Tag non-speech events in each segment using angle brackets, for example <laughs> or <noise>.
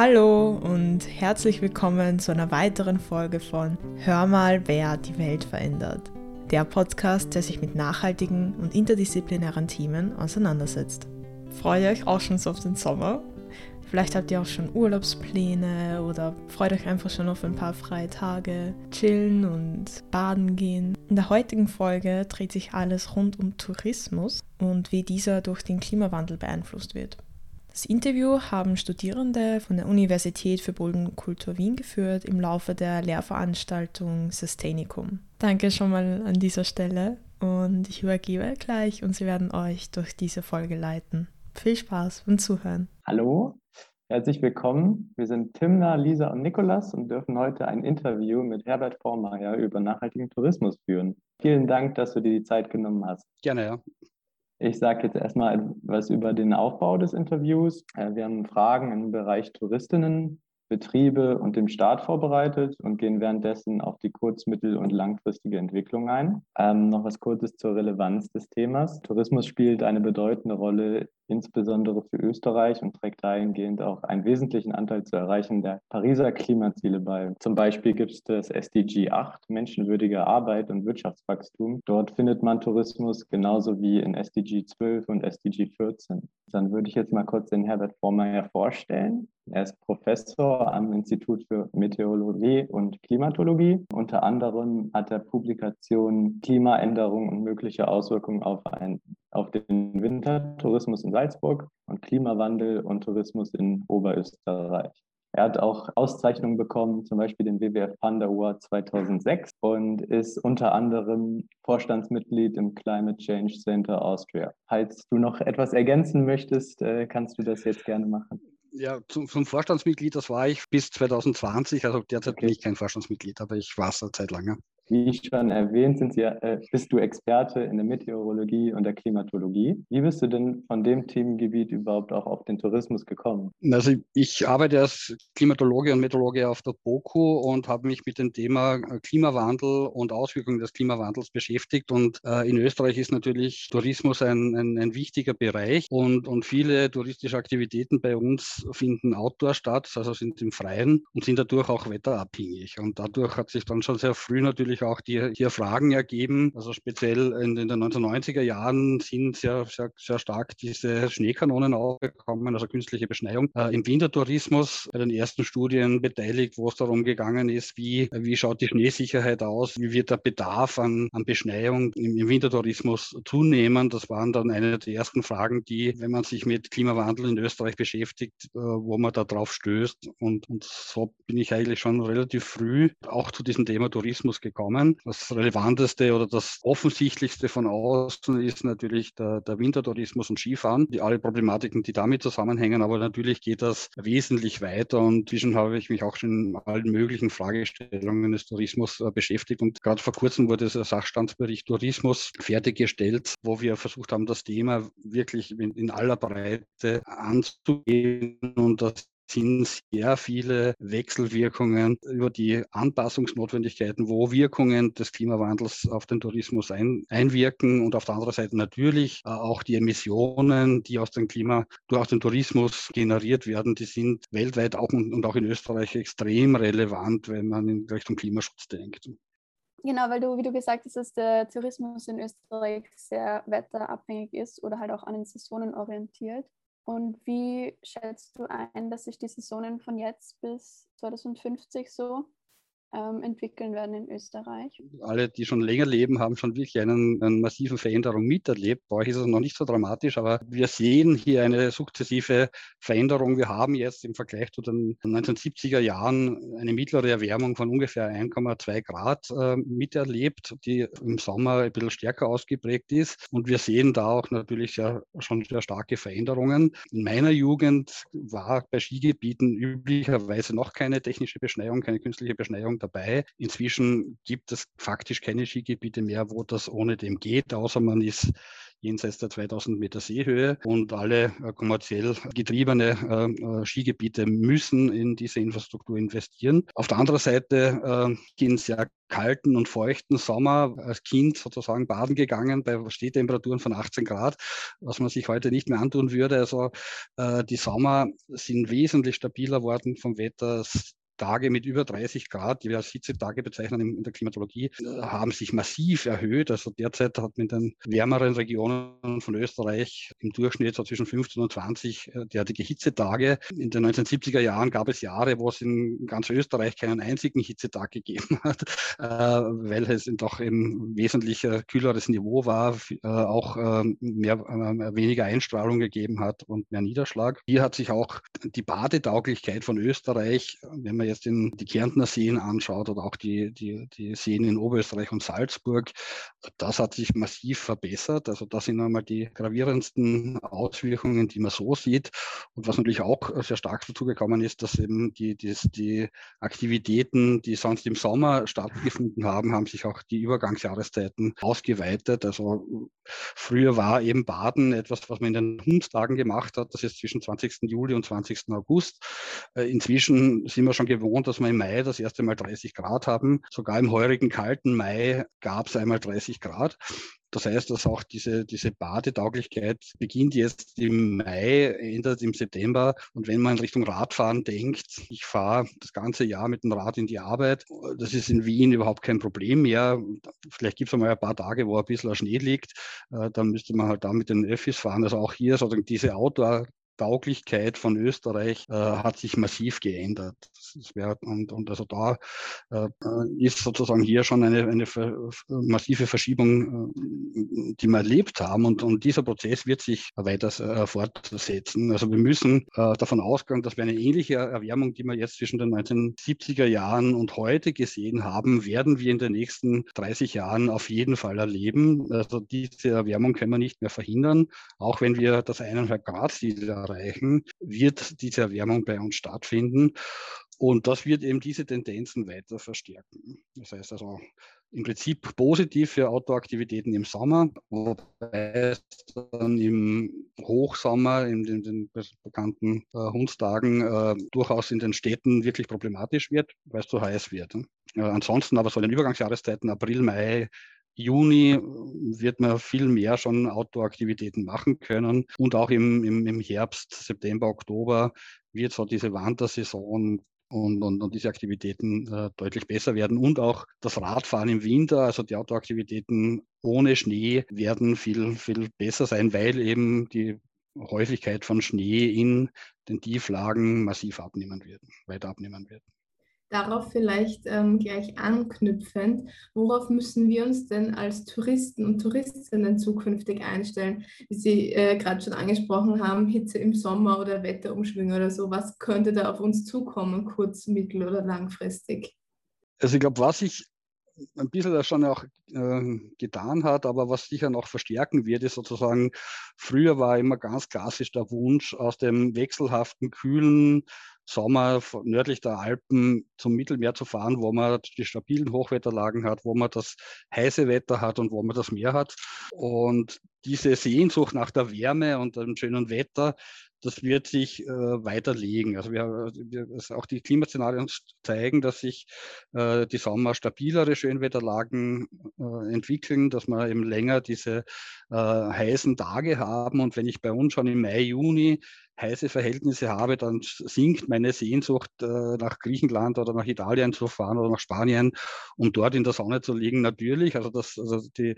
Hallo und herzlich willkommen zu einer weiteren Folge von Hör mal, wer die Welt verändert. Der Podcast, der sich mit nachhaltigen und interdisziplinären Themen auseinandersetzt. Freut euch auch schon so auf den Sommer? Vielleicht habt ihr auch schon Urlaubspläne oder freut euch einfach schon auf ein paar freie Tage, chillen und baden gehen. In der heutigen Folge dreht sich alles rund um Tourismus und wie dieser durch den Klimawandel beeinflusst wird. Das Interview haben Studierende von der Universität für Bodenkultur Wien geführt im Laufe der Lehrveranstaltung Sustainikum. Danke schon mal an dieser Stelle und ich übergebe gleich und sie werden euch durch diese Folge leiten. Viel Spaß beim Zuhören. Hallo, herzlich willkommen. Wir sind Timna, Lisa und Nikolas und dürfen heute ein Interview mit Herbert Vormeier über nachhaltigen Tourismus führen. Vielen Dank, dass du dir die Zeit genommen hast. Gerne, ja. Ich sage jetzt erstmal etwas über den Aufbau des Interviews. Äh, wir haben Fragen im Bereich Touristinnen, Betriebe und dem Staat vorbereitet und gehen währenddessen auf die kurz-, mittel- und langfristige Entwicklung ein. Ähm, noch was Kurzes zur Relevanz des Themas. Tourismus spielt eine bedeutende Rolle, insbesondere für Österreich und trägt dahingehend auch einen wesentlichen Anteil zur Erreichung der Pariser Klimaziele bei. Zum Beispiel gibt es das SDG 8, menschenwürdige Arbeit und Wirtschaftswachstum. Dort findet man Tourismus genauso wie in SDG 12 und SDG 14. Dann würde ich jetzt mal kurz den Herbert Vormeier vorstellen. Er ist Professor am Institut für Meteorologie und Klimatologie. Unter anderem hat er Publikationen Klimaänderung und mögliche Auswirkungen auf, ein, auf den Wintertourismus in Salzburg und Klimawandel und Tourismus in Oberösterreich. Er hat auch Auszeichnungen bekommen, zum Beispiel den WWF Panda Award 2006 und ist unter anderem Vorstandsmitglied im Climate Change Center Austria. Falls du noch etwas ergänzen möchtest, äh, kannst du das jetzt gerne machen. Ja, zum, zum, Vorstandsmitglied, das war ich bis 2020. Also derzeit okay. bin ich kein Vorstandsmitglied, aber ich war es eine Zeit lang. Wie schon erwähnt, Sie, äh, bist du Experte in der Meteorologie und der Klimatologie. Wie bist du denn von dem Themengebiet überhaupt auch auf den Tourismus gekommen? Also ich arbeite als Klimatologe und Meteorologe auf der BOKU und habe mich mit dem Thema äh, Klimawandel und Auswirkungen des Klimawandels beschäftigt. Und äh, in Österreich ist natürlich Tourismus ein, ein, ein, wichtiger Bereich und, und viele touristische Aktivitäten bei uns finden outdoor statt, also sind im Freien und sind dadurch auch wetterabhängig. Und dadurch hat sich dann schon sehr früh natürlich natürlich auch die, hier Fragen ergeben. Also speziell in, in den 1990er Jahren sind sehr, sehr, sehr stark diese Schneekanonen aufgekommen, also künstliche Beschneiung. Äh, Im Wintertourismus bei den ersten Studien beteiligt, wo es darum gegangen ist, wie, wie schaut die Schneesicherheit aus, wie wird der Bedarf an, an Beschneiung im, im Wintertourismus zunehmen. Das waren dann eine der ersten Fragen, die, wenn man sich mit Klimawandel in Österreich beschäftigt, äh, wo man da drauf stößt. Und, und so bin ich eigentlich schon relativ früh auch zu diesem Thema Tourismus gekommen kommen. Das Relevanteste oder das Offensichtlichste von außen ist natürlich der, der Wintertourismus und Skifahren, die alle Problematiken, die damit zusammenhängen. Aber natürlich geht das wesentlich weiter und inzwischen habe ich mich auch schon in allen möglichen Fragestellungen des Tourismus äh, beschäftigt. Und gerade vor kurzem wurde der Sachstandsbericht Tourismus fertiggestellt, wo wir versucht haben, das Thema wirklich in, aller Breite anzugehen und das sind sehr viele Wechselwirkungen über die Anpassungsnotwendigkeiten, wo Wirkungen des Klimawandels auf den Tourismus ein, einwirken und auf der anderen Seite natürlich äh, auch die Emissionen, die aus dem Klima durch den Tourismus generiert werden, die sind weltweit auch und, und auch in Österreich extrem relevant, wenn man in Richtung Klimaschutz denkt. Genau, weil du, wie du gesagt hast, dass der Tourismus in Österreich sehr wetterabhängig ist oder halt auch an den Saisonen orientiert. Und wie schätzt du ein, dass sich die Saisonen von jetzt bis 2050 so ähm, entwickeln werden in Österreich. Alle, die schon länger leben, haben schon wirklich einen, eine massive Veränderung miterlebt. Bei euch ist es noch nicht so dramatisch, aber wir sehen hier eine sukzessive Veränderung. Wir haben jetzt im Vergleich zu den 1970er Jahren eine mittlere Erwärmung von ungefähr 1,2 Grad äh, miterlebt, die im Sommer ein bisschen stärker ausgeprägt ist. Und wir sehen da auch natürlich sehr, schon sehr starke Veränderungen. In meiner Jugend war bei Skigebieten üblicherweise noch keine technische Beschneiung, keine künstliche Beschneiung dabei. Inzwischen gibt es faktisch keine Skigebiete mehr, wo das ohne dem geht, außer man ist jenseits der 2000 Meter Seehöhe. Und alle äh, kommerziell getriebene äh, Skigebiete müssen in diese Infrastruktur investieren. Auf der anderen Seite gehen sehr kalten und feuchten Sommer als Kind sozusagen baden gegangen bei Stehtemperaturen von 18 Grad, was man sich heute nicht mehr antun würde. Also äh, die Sommer sind wesentlich stabiler worden vom Wetter. Tage mit über 30 Grad, die wir als Hitzetage bezeichnen in der Klimatologie, äh, haben sich massiv erhöht. Also derzeit hat man in den wärmeren Regionen von Österreich im Durchschnitt so zwischen 15 und 20 äh, derartige Hitzetage. In den 1970er Jahren gab es Jahre, wo es in ganz Österreich keinen einzigen Hitzetag gegeben <laughs> hat, äh, weil es doch ein wesentlich kühleres Niveau war, auch mehr, weniger Einstrahlung gegeben hat und mehr Niederschlag. Hier hat sich auch die Badetauglichkeit von Österreich, wenn man jetzt in die Kärntner Seen anschaut oder auch die, die, die Seen in Oberösterreich und Salzburg, das hat sich massiv verbessert. Also das sind einmal die gravierendsten Auswirkungen, die man so sieht. Und was natürlich auch sehr stark dazu gekommen ist, dass eben die, die, die Aktivitäten, die sonst im Sommer stattgefunden haben, haben sich auch die Übergangsjahreszeiten ausgeweitet. Also früher war eben Baden etwas, was man in den Hundstagen gemacht hat. Das ist zwischen 20. Juli und 20. August. Äh, inzwischen sind wir schon gewohnt, dass wir im Mai das erste Mal 30 Grad haben. Sogar im heurigen kalten Mai gab es einmal 30 Grad. Das heißt, dass auch diese, diese Badetauglichkeit beginnt jetzt im Mai, endet im September. Und wenn man in Richtung Radfahren denkt, ich fahre das ganze Jahr mit dem Rad in die Arbeit, das ist in Wien überhaupt kein Problem mehr. Vielleicht gibt es einmal ein paar Tage, wo ein bisschen Schnee liegt. Äh, dann müsste man halt da mit den Öffis fahren. Also auch hier sozusagen diese Outdoor Tauglichkeit von Österreich äh, hat sich massiv geändert. Und, und, also da äh, ist sozusagen hier schon eine, eine massive Verschiebung, äh, die wir erlebt haben. Und, und, dieser Prozess wird sich weiter äh, fortsetzen. Also wir müssen äh, davon ausgehen, dass wir eine ähnliche Erwärmung, die wir jetzt zwischen den 1970er Jahren und heute gesehen haben, werden wir in den nächsten 30 Jahren auf jeden Fall erleben. Also diese Erwärmung können wir nicht mehr verhindern, auch wenn wir das 1,5 Grad Ziel erreichen, wird diese Erwärmung bei uns stattfinden. Und das wird eben diese Tendenzen weiter verstärken. Das heißt also im Prinzip positiv für Outdoor-Aktivitäten im Sommer, wobei es dann im Hochsommer, in den, den bekannten äh, Hundstagen, äh, durchaus in den Städten wirklich problematisch wird, weil es zu heiß wird. Äh, ansonsten aber so in den Übergangsjahreszeiten, April, Mai, Juni wird man viel mehr schon Outdoor-Aktivitäten machen können. Und auch im, im, im Herbst, September, Oktober wird so diese Wandersaison und, und, und diese Aktivitäten äh, deutlich besser werden. Und auch das Radfahren im Winter, also die Outdoor-Aktivitäten ohne Schnee werden viel, viel besser sein, weil eben die Häufigkeit von Schnee in den Tieflagen massiv abnehmen wird, weiter abnehmen wird. Darauf vielleicht ähm, gleich anknüpfend, worauf müssen wir uns denn als Touristen und Touristinnen zukünftig einstellen? Wie Sie äh, gerade schon angesprochen haben, Hitze im Sommer oder Wetterumschwünge oder so, was könnte da auf uns zukommen, kurz-, mittel- oder langfristig? Also ich glaube, was ich ein bisschen schon auch äh, getan hat, aber was sicher noch verstärken wird, ist sozusagen, früher war immer ganz klassisch der Wunsch, aus dem wechselhaften, kühlen Sommer nördlich der Alpen zum Mittelmeer zu fahren, wo man die stabilen Hochwetterlagen hat, wo man das heiße Wetter hat und wo man das Meer hat. Und diese Sehnsucht nach der Wärme und dem schönen Wetter, das wird sich äh, weiterlegen. Also wir, wir also auch die Klimaszenarien zeigen, dass sich äh, die Sommer stabilere Schönwetterlagen äh, entwickeln, dass wir eben länger diese äh, heißen Tage haben. Und wenn ich bei uns schon im Mai, Juni heiße Verhältnisse habe, dann sinkt meine Sehnsucht, äh, nach Griechenland oder nach Italien zu fahren oder nach Spanien, um dort in der Sonne zu liegen, natürlich. Also, das, also die,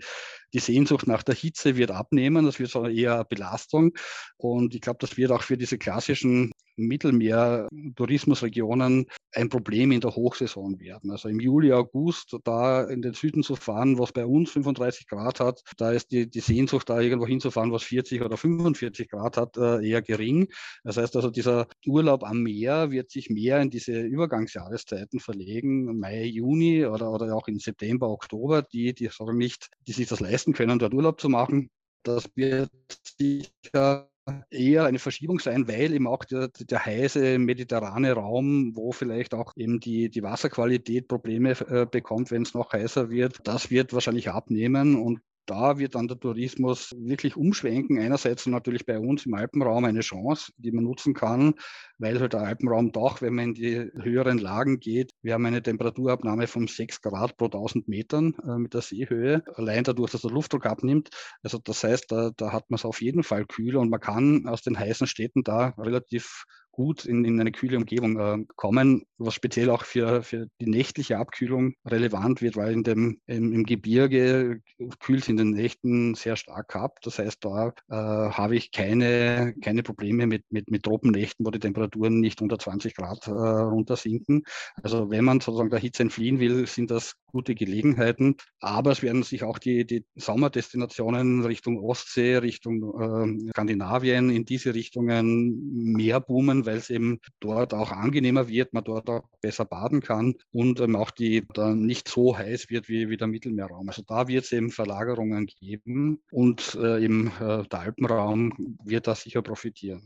die Sehnsucht nach der Hitze wird abnehmen, das wird so eher Belastung. Und ich glaube, das wird auch für diese klassischen Mittelmeer-Tourismusregionen ein Problem in der Hochsaison werden. Also im Juli, August da in den Süden zu fahren, was bei uns 35 Grad hat, da ist die, die Sehnsucht, da irgendwo hinzufahren, was 40 oder 45 Grad hat, äh, eher gering. Das heißt also, dieser Urlaub am Meer wird sich mehr in diese Übergangsjahreszeiten verlegen, Mai, Juni oder, oder auch in September, Oktober, die, die nicht, die sich das leisten können, dort Urlaub zu machen. Das wird sicher eher eine Verschiebung sein, weil eben auch der, der heiße mediterrane Raum, wo vielleicht auch eben die, die Wasserqualität Probleme äh, bekommt, wenn es noch heißer wird, das wird wahrscheinlich abnehmen und da wird dann der Tourismus wirklich umschwenken. Einerseits natürlich bei uns im Alpenraum eine Chance, die man nutzen kann, weil halt der Alpenraum doch, wenn man in die höheren Lagen geht, wir haben eine Temperaturabnahme von 6 Grad pro 1000 Metern äh, mit der Seehöhe, allein dadurch, dass der Luftdruck abnimmt. Also das heißt, da, da hat man es auf jeden Fall kühler und man kann aus den heißen Städten da relativ gut in, in eine kühle Umgebung äh, kommen, was speziell auch für, für die nächtliche Abkühlung relevant wird, weil in dem, im, im Gebirge kühlt es in den Nächten sehr stark ab. Das heißt, da äh, habe ich keine, keine Probleme mit, mit, mit Tropennächten, wo die Temperaturen nicht unter 20 Grad äh, runtersinken. Also wenn man sozusagen der Hitze entfliehen will, sind das gute Gelegenheiten. Aber es werden sich auch die, die Sommerdestinationen Richtung Ostsee, Richtung äh, Skandinavien in diese Richtungen mehr boomen, weil es eben dort auch angenehmer wird, man dort auch besser baden kann und ähm, auch die dann nicht so heiß wird wie, wie der Mittelmeerraum. Also da wird es eben Verlagerungen geben und äh, im äh, der Alpenraum wird da sicher profitieren.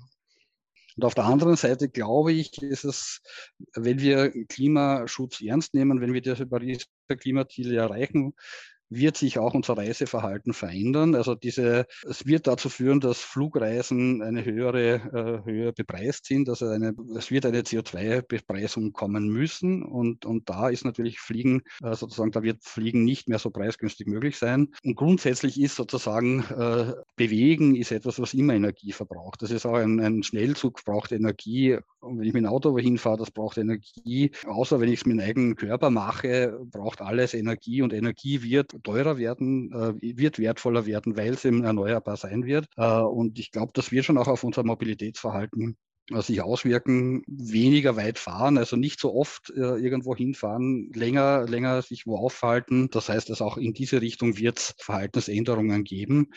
Und auf der anderen Seite glaube ich, ist es, wenn wir Klimaschutz ernst nehmen, wenn wir diese Pariser Klimaziele erreichen wird sich auch unser Reiseverhalten verändern. Also diese, es wird dazu führen, dass Flugreisen eine höhere, äh, höher bepreist sind. Also eine, es wird eine CO2-Bepreisung kommen müssen. Und, und da ist natürlich Fliegen, äh, sozusagen, da wird Fliegen nicht mehr so preisgünstig möglich sein. Und grundsätzlich ist sozusagen äh, Bewegen ist etwas, was immer Energie verbraucht. Das ist auch ein, ein Schnellzug braucht Energie. Und wenn ich mit dem Auto wohin fahre, das braucht Energie. Außer wenn ich es mit dem eigenen Körper mache, braucht alles Energie und Energie wird teurer werden, äh, wird wertvoller werden, weil es eben erneuerbar sein wird. Äh, und ich glaube, das wird schon auch auf unser Mobilitätsverhalten sich auswirken, weniger weit fahren, also nicht so oft äh, irgendwo hinfahren, länger, länger sich wo aufhalten. Das heißt, dass auch in diese Richtung wird es Verhaltensänderungen geben,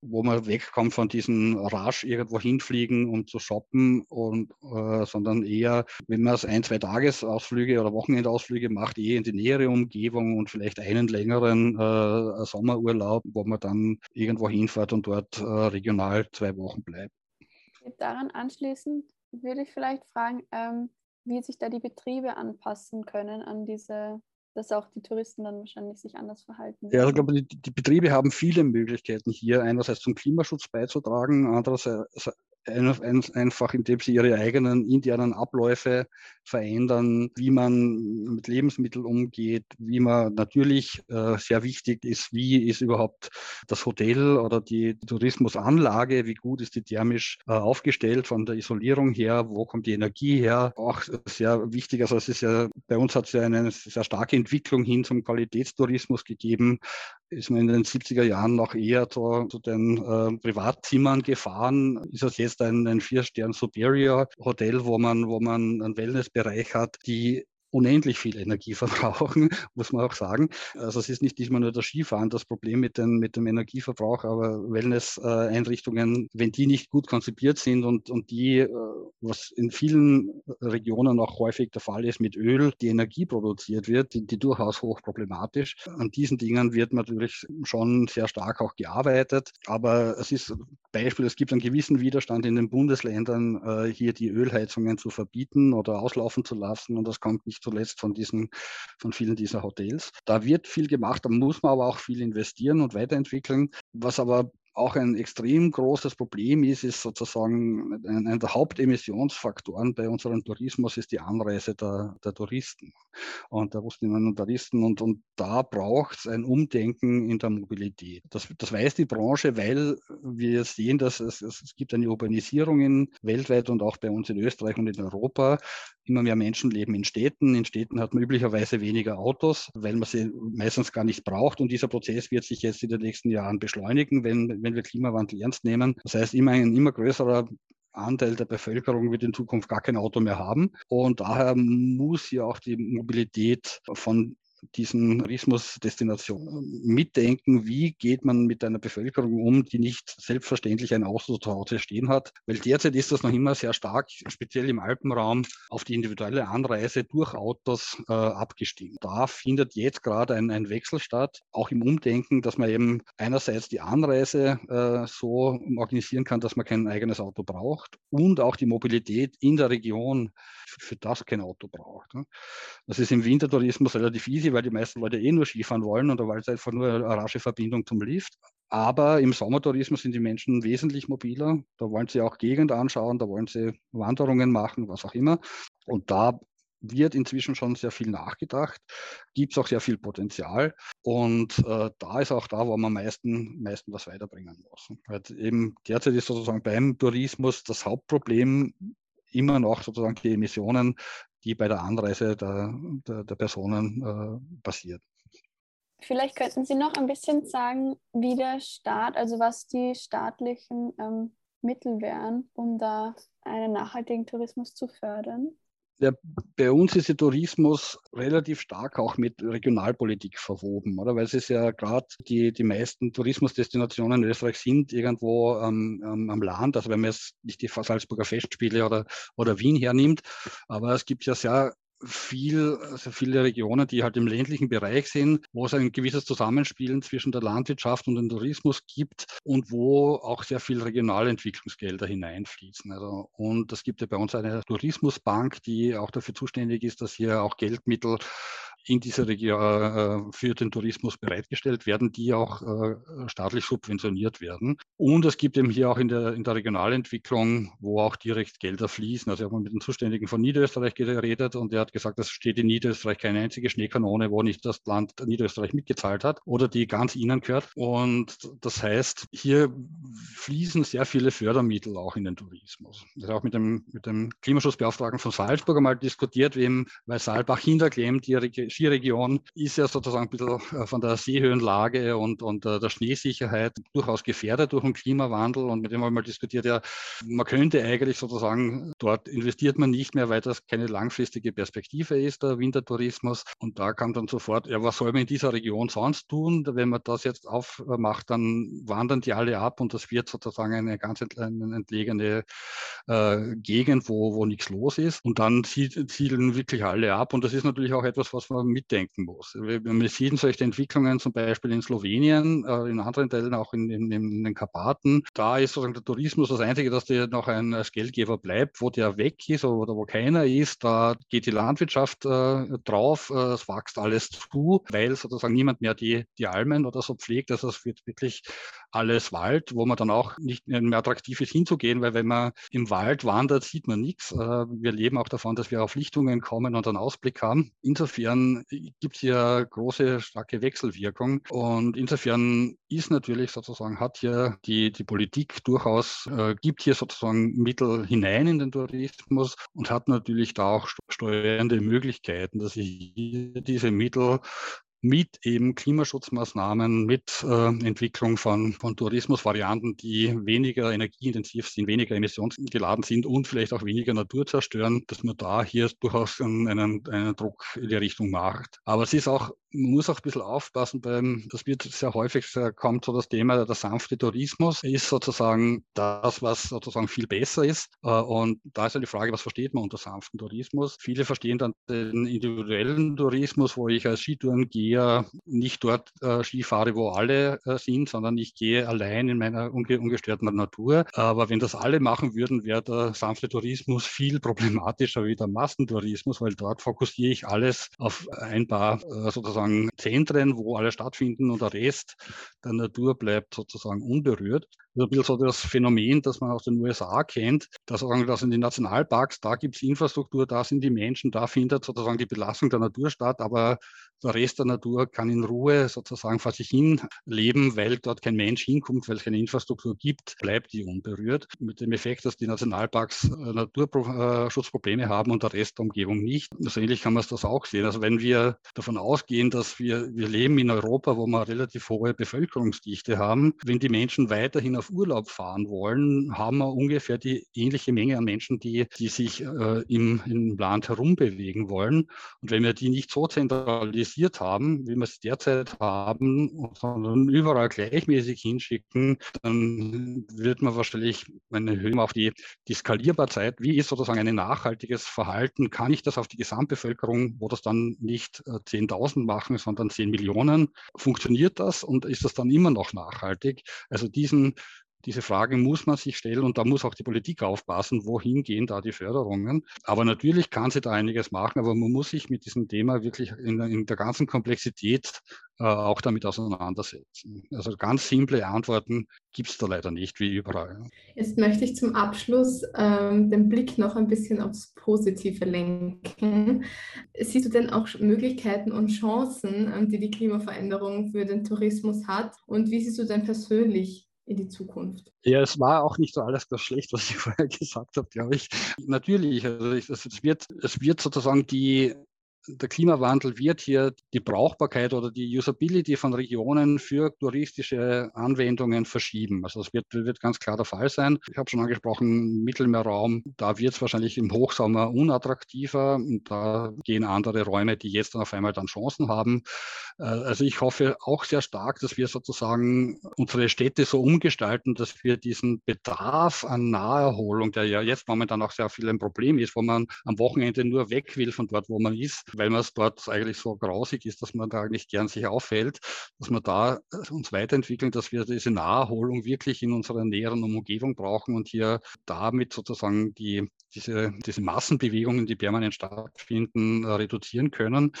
wo man wegkommt von diesem rasch irgendwo hinfliegen, um zu shoppen und äh, sondern eher, wenn man es ein, zwei Tagesausflüge oder Wochenendausflüge macht, eher in die nähere Umgebung und vielleicht einen längeren äh, Sommerurlaub, wo man dann irgendwo hinfährt und dort äh, regional zwei Wochen bleibt. Daran anschließend würde ich vielleicht fragen, ähm, wie sich da die Betriebe anpassen können an diese, dass auch die Touristen dann wahrscheinlich sich anders verhalten. Ja, ich glaube, die, die Betriebe haben viele Möglichkeiten hier, einerseits zum Klimaschutz beizutragen, andererseits einfach, indem sie ihre eigenen internen Abläufe verändern, wie man mit Lebensmitteln umgeht, wie man natürlich äh, sehr wichtig ist, wie ist überhaupt das Hotel oder die Tourismusanlage, wie gut ist die thermisch äh, aufgestellt von der Isolierung her, wo kommt die Energie her, auch sehr wichtig, also es ist ja, bei uns hat es ja eine sehr starke Entwicklung hin zum Qualitätstourismus gegeben, ist man in den 70er Jahren noch eher zu, zu den äh, Privatzimmern gefahren, ist es jetzt ein, ein Vier-Stern Superior Hotel, wo man, wo man einen Wellnessbereich hat, die unendlich viel Energie <laughs> verbrauchen, muss man auch sagen. Also es ist nicht diesmal nur das Skifahren das Problem mit, den, mit dem Energieverbrauch, aber Wellness-Einrichtungen, wenn die nicht gut konzipiert sind und, und die, äh, was in vielen Regionen auch häufig der Fall ist, mit Öl die Energie produziert wird, die, die durchaus hochproblematisch. An diesen Dingen wird natürlich schon sehr stark auch gearbeitet, aber es ist Beispiel, es gibt einen gewissen Widerstand in den Bundesländern, äh, hier die Ölheizungen zu verbieten oder auslaufen zu lassen und das kommt nicht nicht zuletzt von diesen, von vielen dieser Hotels. Da wird viel gemacht, da muss man aber auch viel investieren und weiterentwickeln. Was aber auch ein extrem großes Problem ist, ist sozusagen einer der Hauptemissionsfaktoren bei unserem Tourismus ist die Anreise der, der Touristen und der Russinnen und Touristen. Und, und da braucht es ein Umdenken in der Mobilität. Das, das weiß die Branche, weil wir sehen, dass es, es gibt eine Urbanisierung in, weltweit und auch bei uns in Österreich und in Europa. Immer mehr Menschen leben in Städten. In Städten hat man üblicherweise weniger Autos, weil man sie meistens gar nicht braucht. Und dieser Prozess wird sich jetzt in den nächsten Jahren beschleunigen, wenn, wenn wir Klimawandel ernst nehmen. Das heißt, immer ein immer größerer Anteil der Bevölkerung wird in Zukunft gar kein Auto mehr haben. Und daher muss hier auch die Mobilität von diesen Tourismusdestinationen mitdenken, wie geht man mit einer Bevölkerung um, die nicht selbstverständlich ein Auto zu Hause stehen hat. Weil derzeit ist das noch immer sehr stark, speziell im Alpenraum, auf die individuelle Anreise durch Autos äh, abgestimmt. Da findet jetzt gerade ein, ein, Wechsel statt, auch im Umdenken, dass man eben einerseits die Anreise äh, so organisieren kann, dass man kein eigenes Auto braucht und auch die Mobilität in der Region für das kein Auto braucht. Das ist im Wintertourismus relativ easy easy, weil die meisten Leute eh nur Skifahren wollen oder weil es einfach nur eine rasche Verbindung zum Lift. Aber im Sommertourismus sind die Menschen wesentlich mobiler. Da wollen sie auch Gegend anschauen, da wollen sie Wanderungen machen, was auch immer. Und da wird inzwischen schon sehr viel nachgedacht, gibt es auch sehr viel Potenzial und äh, da ist auch da, wo man am meisten, meisten was weiterbringen muss. Weil eben derzeit ist sozusagen beim Tourismus das Hauptproblem immer noch sozusagen die Emissionen, die bei der Anreise der, der, der Personen äh, passiert. Vielleicht könnten Sie noch ein bisschen sagen, wie der Staat, also was die staatlichen ähm, Mittel wären, um da einen nachhaltigen Tourismus zu fördern. Ja, bei uns ist der Tourismus relativ stark auch mit Regionalpolitik verwoben, oder? Weil es ist ja gerade die, die meisten Tourismusdestinationen in Österreich sind irgendwo ähm, am Land. Also wenn man jetzt nicht die Salzburger Festspiele oder, oder Wien hernimmt, aber es gibt ja sehr viel, also viele Regionen, die halt im ländlichen Bereich sind, wo es ein gewisses Zusammenspielen zwischen der Landwirtschaft und dem Tourismus gibt und wo auch sehr viel Regionalentwicklungsgelder hineinfließen. Also, und es gibt ja bei uns eine Tourismusbank, die auch dafür zuständig ist, dass hier auch Geldmittel in dieser Region äh, für den Tourismus bereitgestellt werden, die auch äh, staatlich subventioniert werden. Und es gibt eben hier auch in der, in der Regionalentwicklung, wo auch direkt Gelder fließen. Also ich habe mit dem Zuständigen von Niederösterreich geredet und er hat gesagt, es steht in Niederösterreich keine einzige Schneekanone, wo nicht das Land Niederösterreich mitgezahlt hat oder die ganz ihnen gehört. Und das heißt, hier fließen sehr viele Fördermittel auch in den Tourismus. Habe auch mit dem, mit dem Klimaschutzbeauftragten von Salzburg einmal diskutiert, wem, weil Saalbach-Hinterklemm die Skiregion ist ja sozusagen ein bisschen äh, von der Seehöhenlage und, und äh, der Schneesicherheit durchaus gefährdet durch den Klimawandel. Und mit dem haben wir mal diskutiert, ja, man könnte eigentlich sozusagen, dort investiert man nicht mehr, weil das keine langfristige Perspektive ist, der Wintertourismus. Und da kam dann sofort, ja, was soll man in dieser Region sonst tun? Wenn man das jetzt aufmacht, dann wandern die alle ab und das wird sozusagen eine ganz entlegene äh, Gegend, wo, wo nichts los ist. Und dann siedeln wirklich alle ab. Und das ist natürlich auch etwas, was man mitdenken muss. Wir sehen solche Entwicklungen zum Beispiel in Slowenien, äh, in anderen Teilen auch in, in, in, den Karpaten. Da ist sozusagen der Tourismus das Einzige, dass der noch ein als Geldgeber bleibt. Wo der weg ist oder wo keiner ist, da geht die Landwirtschaft äh, drauf, äh, es wächst alles zu, weil sozusagen niemand mehr die, die Almen oder so pflegt. Also es wird wirklich alles Wald, wo man dann auch nicht mehr attraktiv ist hinzugehen, weil wenn man im Wald wandert, sieht man nichts. Äh, wir leben auch davon, dass wir auf Lichtungen kommen und einen Ausblick haben. Insofern gibt es hier große, starke Wechselwirkung. Und insofern ist natürlich sozusagen, hat hier die, die Politik durchaus, äh, gibt hier sozusagen Mittel hinein in den Tourismus und hat natürlich da auch steuernde Möglichkeiten, dass sie diese Mittel mit eben Klimaschutzmaßnahmen, mit äh, Entwicklung von, von Tourismusvarianten, die weniger energieintensiv sind, weniger emissionsgeladen sind und vielleicht auch weniger Natur zerstören, dass man da hier durchaus einen, einen Druck in die Richtung macht. Aber es ist auch man muss auch ein bisschen aufpassen beim, das wird sehr häufig, kommt so das Thema, der sanfte Tourismus ist sozusagen das, was sozusagen viel besser ist. Äh, und da ist ja die Frage, was versteht man unter sanften Tourismus? Viele verstehen dann den individuellen Tourismus, wo ich als Skitourengeher nicht dort äh, Ski fahre, wo alle äh, sind, sondern ich gehe allein in meiner unge ungestörten Natur. Aber wenn das alle machen würden, wäre der sanfte Tourismus viel problematischer wie der Massentourismus, weil dort fokussiere ich alles auf ein paar sozusagen sozusagen Zentren, wo alle stattfinden und der Rest der Natur bleibt sozusagen unberührt. Das ist ein bisschen so das Phänomen, das man aus den USA kennt, dass sagen, dass in den Nationalparks, da gibt es Infrastruktur, da sind die Menschen, da findet sozusagen die Belastung der Natur statt, aber der Rest der Natur kann in Ruhe sozusagen vor sich hin leben, weil dort kein Mensch hinkommt, weil es keine Infrastruktur gibt, bleibt die unberührt. Mit dem Effekt, dass die Nationalparks äh, Naturschutzprobleme haben und der Rest der Umgebung nicht. So ähnlich kann man das auch sehen. Also wenn wir davon ausgehen, dass wir, wir leben in Europa, wo wir relativ hohe Bevölkerungsdichte haben, wenn die Menschen weiterhin auf Urlaub fahren wollen, haben wir ungefähr die ähnliche Menge an Menschen, die, die sich äh, im, im Land herumbewegen wollen. Und wenn wir die nicht so zentralisiert haben, wie wir es derzeit haben, sondern überall gleichmäßig hinschicken, dann wird man wahrscheinlich eine Höhe auf die, die Skalierbarkeit. Wie ist sozusagen ein nachhaltiges Verhalten? Kann ich das auf die Gesamtbevölkerung, wo das dann nicht 10.000 äh, machen, sondern 10 Millionen? Funktioniert das und ist das dann immer noch nachhaltig? Also diesen Diese Frage muss man sich stellen und da muss auch die Politik aufpassen, wohin gehen da die Förderungen. Aber natürlich kann sie da einiges machen, aber man muss sich mit diesem Thema wirklich in, in der ganzen Komplexität äh, auch damit auseinandersetzen. Also ganz simple Antworten gibt es da leider nicht, wie überall. Jetzt möchte ich zum Abschluss ähm, den Blick noch ein bisschen aufs Positive lenken. Siehst du denn auch Möglichkeiten und Chancen, ähm, die die Klimaveränderung für den Tourismus hat? Und wie siehst du denn persönlich in die Zukunft. Ja, es war auch nicht so alles das schlecht, was ich <laughs> vorher gesagt habe, glaube ich. Natürlich, also es, wird, es wird sozusagen die der Klimawandel wird hier die Brauchbarkeit oder die Usability von Regionen für touristische Anwendungen verschieben. Also das wird, wird ganz klar der Fall sein. Ich habe schon angesprochen, Mittelmeerraum, da wird es wahrscheinlich im Hochsommer unattraktiver und da gehen andere Räume, die jetzt dann auf einmal dann Chancen haben. Äh, also ich hoffe auch sehr stark, dass wir sozusagen unsere Städte so umgestalten, dass wir diesen Bedarf an Naherholung, der ja jetzt momentan auch sehr viel ein Problem ist, wo man am Wochenende nur weg will von dort, wo man ist, weil man es dort eigentlich so grausig ist, dass man da eigentlich gern sich aufhält, dass wir da äh, uns weiterentwickeln, dass wir diese Naherholung wirklich in unserer näheren Umgebung brauchen und hier damit sozusagen die, diese, diese Massenbewegungen, die permanent stattfinden, äh, reduzieren können,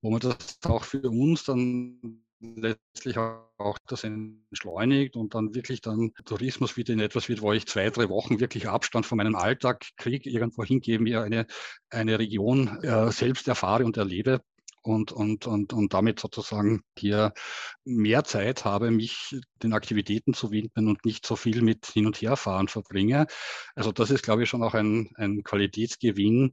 wo man das auch für uns dann letztlich auch das entschleunigt und dann wirklich dann Tourismus wieder in etwas wird, wo ich zwei, drei Wochen wirklich Abstand von meinem Alltag kriege, irgendwo hingeben, mir eine, eine Region äh, selbst erfahre und erlebe und, und, und, und damit sozusagen hier mehr Zeit habe, mich den Aktivitäten zu widmen und nicht so viel mit Hin- und Herfahren verbringe. Also das ist, glaube ich, schon auch ein, ein Qualitätsgewinn,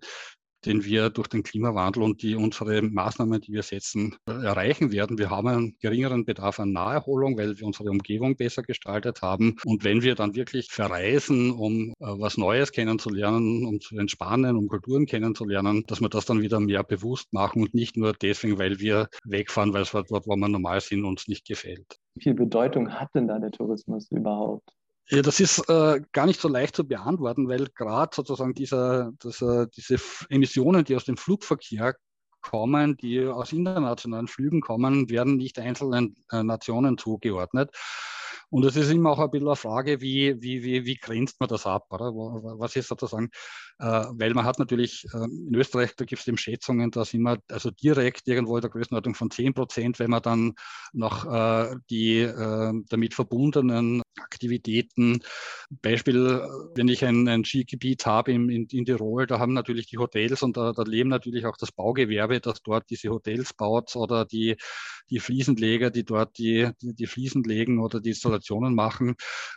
den wir durch den Klimawandel und die unsere Maßnahmen, die wir setzen, erreichen werden. Wir haben einen geringeren Bedarf an Naherholung, weil wir unsere Umgebung besser gestaltet haben. Und wenn wir dann wirklich verreisen, um äh, was Neues kennenzulernen, um zu entspannen, um Kulturen kennenzulernen, dass wir das dann wieder mehr bewusst machen und nicht nur deswegen, weil wir wegfahren, weil es dort, wo wir normal sind, uns nicht gefällt. Wie viel Bedeutung hat denn da der Tourismus überhaupt? Ja, das ist äh, gar nicht so leicht zu beantworten, weil gerade sozusagen dieser, dieser, diese Emissionen, die aus dem Flugverkehr kommen, die aus internationalen Flügen kommen, werden nicht einzelnen äh, Nationen zugeordnet. Und es ist immer auch ein bisschen eine Frage, wie, wie, wie, wie grenzt man das ab? Oder? Was ist sozusagen, äh, weil man hat natürlich äh, in Österreich, da gibt es eben Schätzungen, da sind wir also direkt irgendwo in der Größenordnung von 10 Prozent, wenn man dann noch äh, die äh, damit verbundenen Aktivitäten, Beispiel, wenn ich ein, ein Skigebiet habe in, in, in, Tirol, da haben natürlich die Hotels und da, da leben natürlich auch das Baugewerbe, das dort diese Hotels baut oder die, die Fliesenleger, die dort die, die, die Fliesen legen oder die Installationen machen,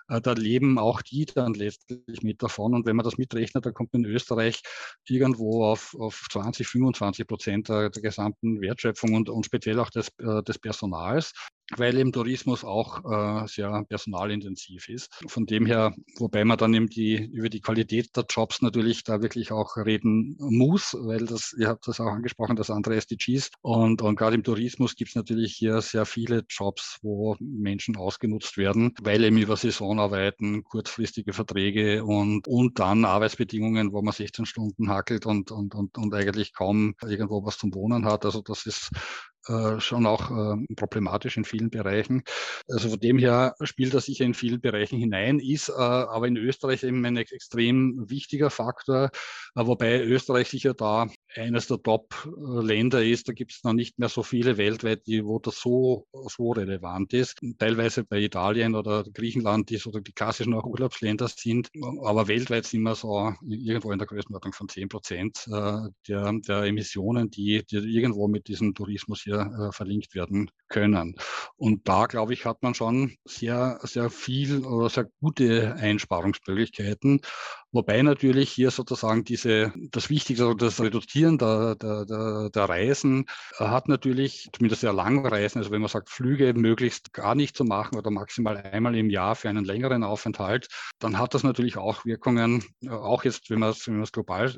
äh, da leben auch die dann letztlich mit davon. Und wenn man das mitrechnet, dann kommt man in Österreich irgendwo auf, auf 20, 25 Prozent der, der gesamten Wertschöpfung und, und speziell auch des, äh, des Personals weil eben Tourismus auch äh, sehr personalintensiv ist. Von dem her, wobei man dann eben die, über die Qualität der Jobs natürlich da wirklich auch reden muss, weil das, ihr habt das auch angesprochen, das andere SDGs. Und, und gerade im Tourismus gibt es natürlich hier sehr viele Jobs, wo Menschen ausgenutzt werden, weil eben über Saisonarbeiten, kurzfristige Verträge und, und dann Arbeitsbedingungen, wo man 16 Stunden hackelt und, und, und, und eigentlich kaum irgendwo was zum Wohnen hat. Also das ist schon auch äh, problematisch in vielen Bereichen. Also von dem her spielt das sicher in vielen Bereichen hinein, ist äh, aber in Österreich eben ein extrem wichtiger Faktor, äh, wobei Österreich sicher da eines der Top-Länder ist. Da gibt es noch nicht mehr so viele weltweit, die, wo das so, so relevant ist. Teilweise bei Italien oder Griechenland, die so die klassischen <laughs> Urlaubsländer sind. Aber weltweit sind wir so irgendwo in der Größenordnung von 10 Prozent äh, der, der Emissionen, die, die irgendwo mit diesem Tourismus hier äh, verlinkt werden können. Und da, glaube ich, hat man schon sehr, sehr viel oder sehr gute Einsparungsmöglichkeiten. Wobei natürlich hier sozusagen diese, das Wichtigste, das Reduzieren der, der, der, der Reisen äh, hat natürlich, zumindest sehr lange Reisen, also wenn man sagt, Flüge möglichst gar nicht zu machen oder maximal einmal im Jahr für einen längeren Aufenthalt, dann hat das natürlich auch Wirkungen, äh, auch jetzt, wenn man es, wenn global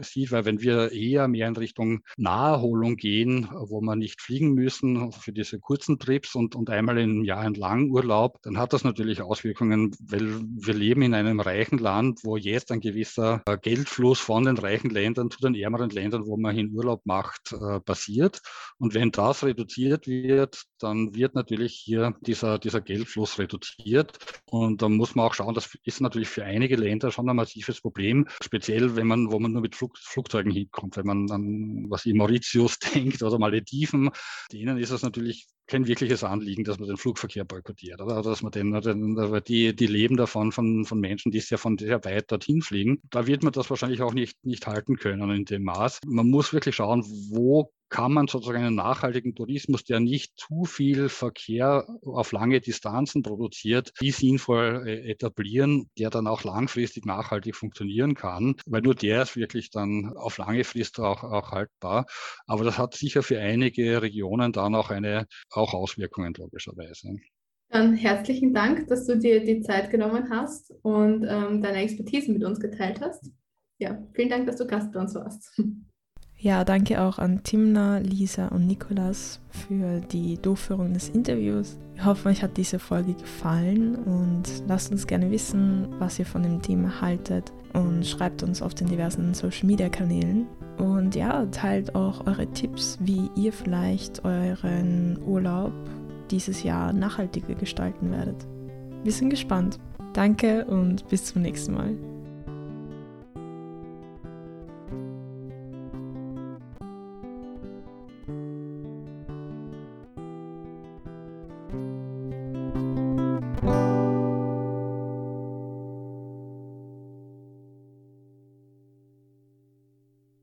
sieht, weil wenn wir eher mehr in Richtung Naherholung gehen, wo man nicht fliegen müssen für diese kurzen Trips und, und einmal im Jahr einen langen Urlaub, dann hat das natürlich Auswirkungen, weil wir leben in einem reichen Land, wo jetzt jetzt ein gewisser äh, Geldfluss von den reichen Ländern zu den ärmeren Ländern, wo man hin Urlaub macht, äh, passiert. Und wenn das reduziert wird, dann wird natürlich hier dieser, dieser Geldfluss reduziert. Und da muss man auch schauen, das ist natürlich für einige Länder schon ein massives Problem, speziell wenn man, wo man nur mit Flug, Flugzeugen hinkommt. Wenn man an was wie Mauritius <laughs> denkt oder Malediven, denen ist es natürlich kein wirkliches Anliegen, dass man den Flugverkehr boykottiert oder dass man den, den die, die leben davon von, von Menschen, die sehr von sehr weit dorthin fliegen. Da wird man das wahrscheinlich auch nicht, nicht halten können in dem Maß. Man muss wirklich schauen, wo kann man sozusagen einen nachhaltigen Tourismus, der nicht zu viel Verkehr auf lange Distanzen produziert, wie sinnvoll äh, etablieren, der dann auch langfristig nachhaltig funktionieren kann, weil nur der ist wirklich dann auf lange Frist auch, auch haltbar. Aber das hat sicher für einige Regionen dann auch eine auch Auswirkungen logischerweise. Dann herzlichen Dank, dass du dir die Zeit genommen hast und ähm, deine Expertise mit uns geteilt hast. Ja, vielen Dank, dass du Gast bei uns warst. <laughs> Ja, danke auch an Timna, Lisa und Nikolas für die Durchführung des Interviews. Wir hoffen, euch hat diese Folge gefallen und lasst uns gerne wissen, was ihr von dem Thema haltet und schreibt uns auf den diversen Social Media Kanälen. Und ja, teilt auch eure Tipps, wie ihr vielleicht euren Urlaub dieses Jahr nachhaltiger gestalten werdet. Wir sind gespannt. Danke und bis zum nächsten Mal.